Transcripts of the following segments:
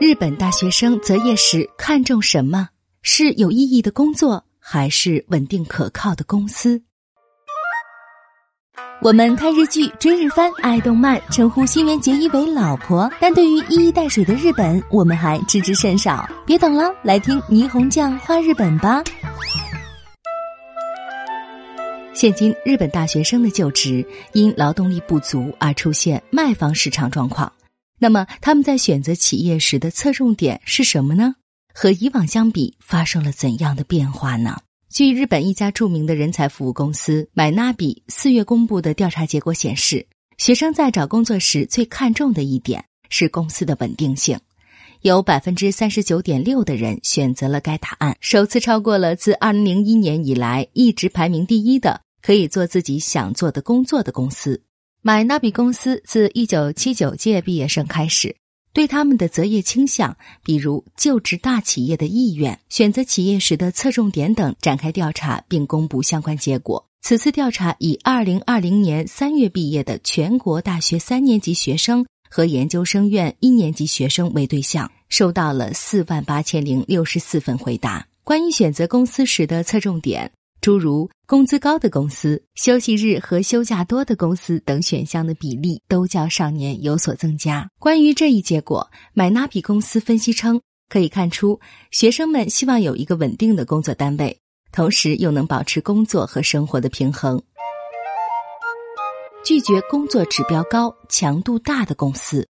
日本大学生择业时看重什么？是有意义的工作，还是稳定可靠的公司？我们看日剧、追日番、爱动漫，称呼新垣结衣为老婆，但对于一衣带水的日本，我们还知之甚少。别等了，来听霓虹酱画日本吧。现今日本大学生的就职因劳动力不足而出现卖方市场状况。那么他们在选择企业时的侧重点是什么呢？和以往相比，发生了怎样的变化呢？据日本一家著名的人才服务公司买纳比四月公布的调查结果显示，学生在找工作时最看重的一点是公司的稳定性。有百分之三十九点六的人选择了该答案，首次超过了自二零零一年以来一直排名第一的可以做自己想做的工作的公司。买纳比公司自一九七九届毕业生开始，对他们的择业倾向，比如就职大企业的意愿、选择企业时的侧重点等展开调查，并公布相关结果。此次调查以二零二零年三月毕业的全国大学三年级学生。和研究生院一年级学生为对象，收到了四万八千零六十四份回答。关于选择公司时的侧重点，诸如工资高的公司、休息日和休假多的公司等选项的比例，都较上年有所增加。关于这一结果，买纳比公司分析称，可以看出学生们希望有一个稳定的工作单位，同时又能保持工作和生活的平衡。拒绝工作指标高、强度大的公司。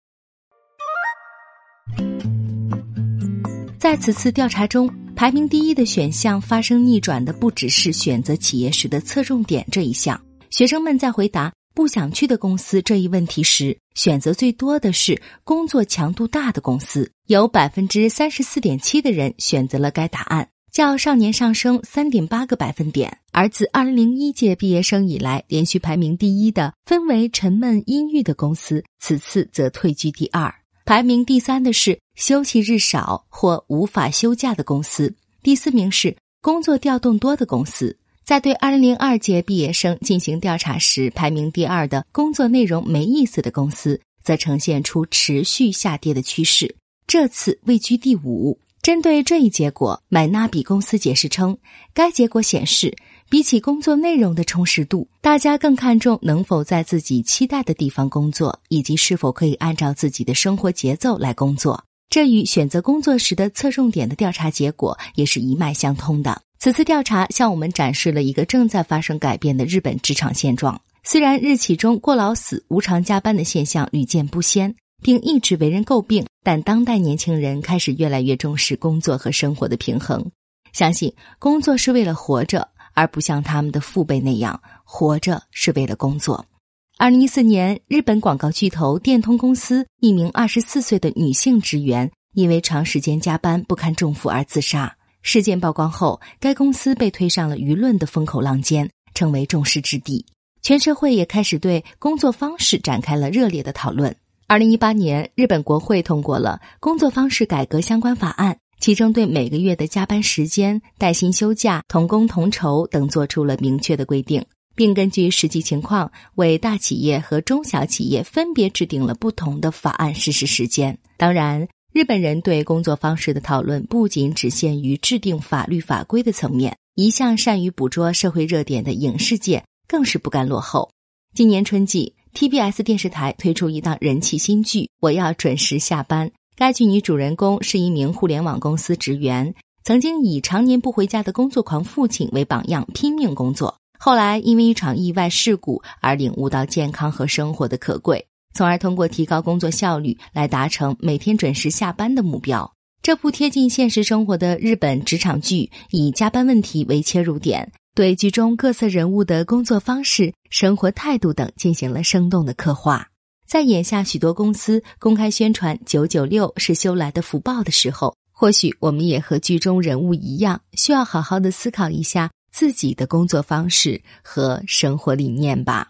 在此次调查中，排名第一的选项发生逆转的不只是选择企业时的侧重点这一项。学生们在回答不想去的公司这一问题时，选择最多的是工作强度大的公司，有百分之三十四点七的人选择了该答案。较上年上升三点八个百分点，而自二零零一届毕业生以来连续排名第一的氛围沉闷阴郁的公司，此次则退居第二。排名第三的是休息日少或无法休假的公司，第四名是工作调动多的公司。在对二零零二届毕业生进行调查时，排名第二的工作内容没意思的公司，则呈现出持续下跌的趋势，这次位居第五。针对这一结果，买纳比公司解释称，该结果显示，比起工作内容的充实度，大家更看重能否在自己期待的地方工作，以及是否可以按照自己的生活节奏来工作。这与选择工作时的侧重点的调查结果也是一脉相通的。此次调查向我们展示了一个正在发生改变的日本职场现状。虽然日企中过劳死、无偿加班的现象屡见不鲜。并一直为人诟病，但当代年轻人开始越来越重视工作和生活的平衡，相信工作是为了活着，而不像他们的父辈那样活着是为了工作。二零一四年，日本广告巨头电通公司一名二十四岁的女性职员因为长时间加班不堪重负而自杀。事件曝光后，该公司被推上了舆论的风口浪尖，成为众矢之的。全社会也开始对工作方式展开了热烈的讨论。二零一八年，日本国会通过了工作方式改革相关法案，其中对每个月的加班时间、带薪休假、同工同酬等做出了明确的规定，并根据实际情况为大企业和中小企业分别制定了不同的法案实施时间。当然，日本人对工作方式的讨论不仅只限于制定法律法规的层面，一向善于捕捉社会热点的影视界更是不甘落后。今年春季。TBS 电视台推出一档人气新剧《我要准时下班》。该剧女主人公是一名互联网公司职员，曾经以常年不回家的工作狂父亲为榜样拼命工作。后来因为一场意外事故而领悟到健康和生活的可贵，从而通过提高工作效率来达成每天准时下班的目标。这部贴近现实生活的日本职场剧，以加班问题为切入点。对剧中各色人物的工作方式、生活态度等进行了生动的刻画。在眼下许多公司公开宣传“九九六”是修来的福报的时候，或许我们也和剧中人物一样，需要好好的思考一下自己的工作方式和生活理念吧。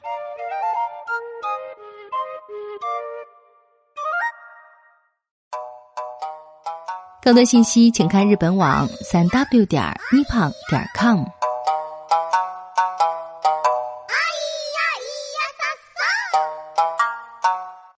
更多信息，请看日本网三 w 点 nippon 点 com。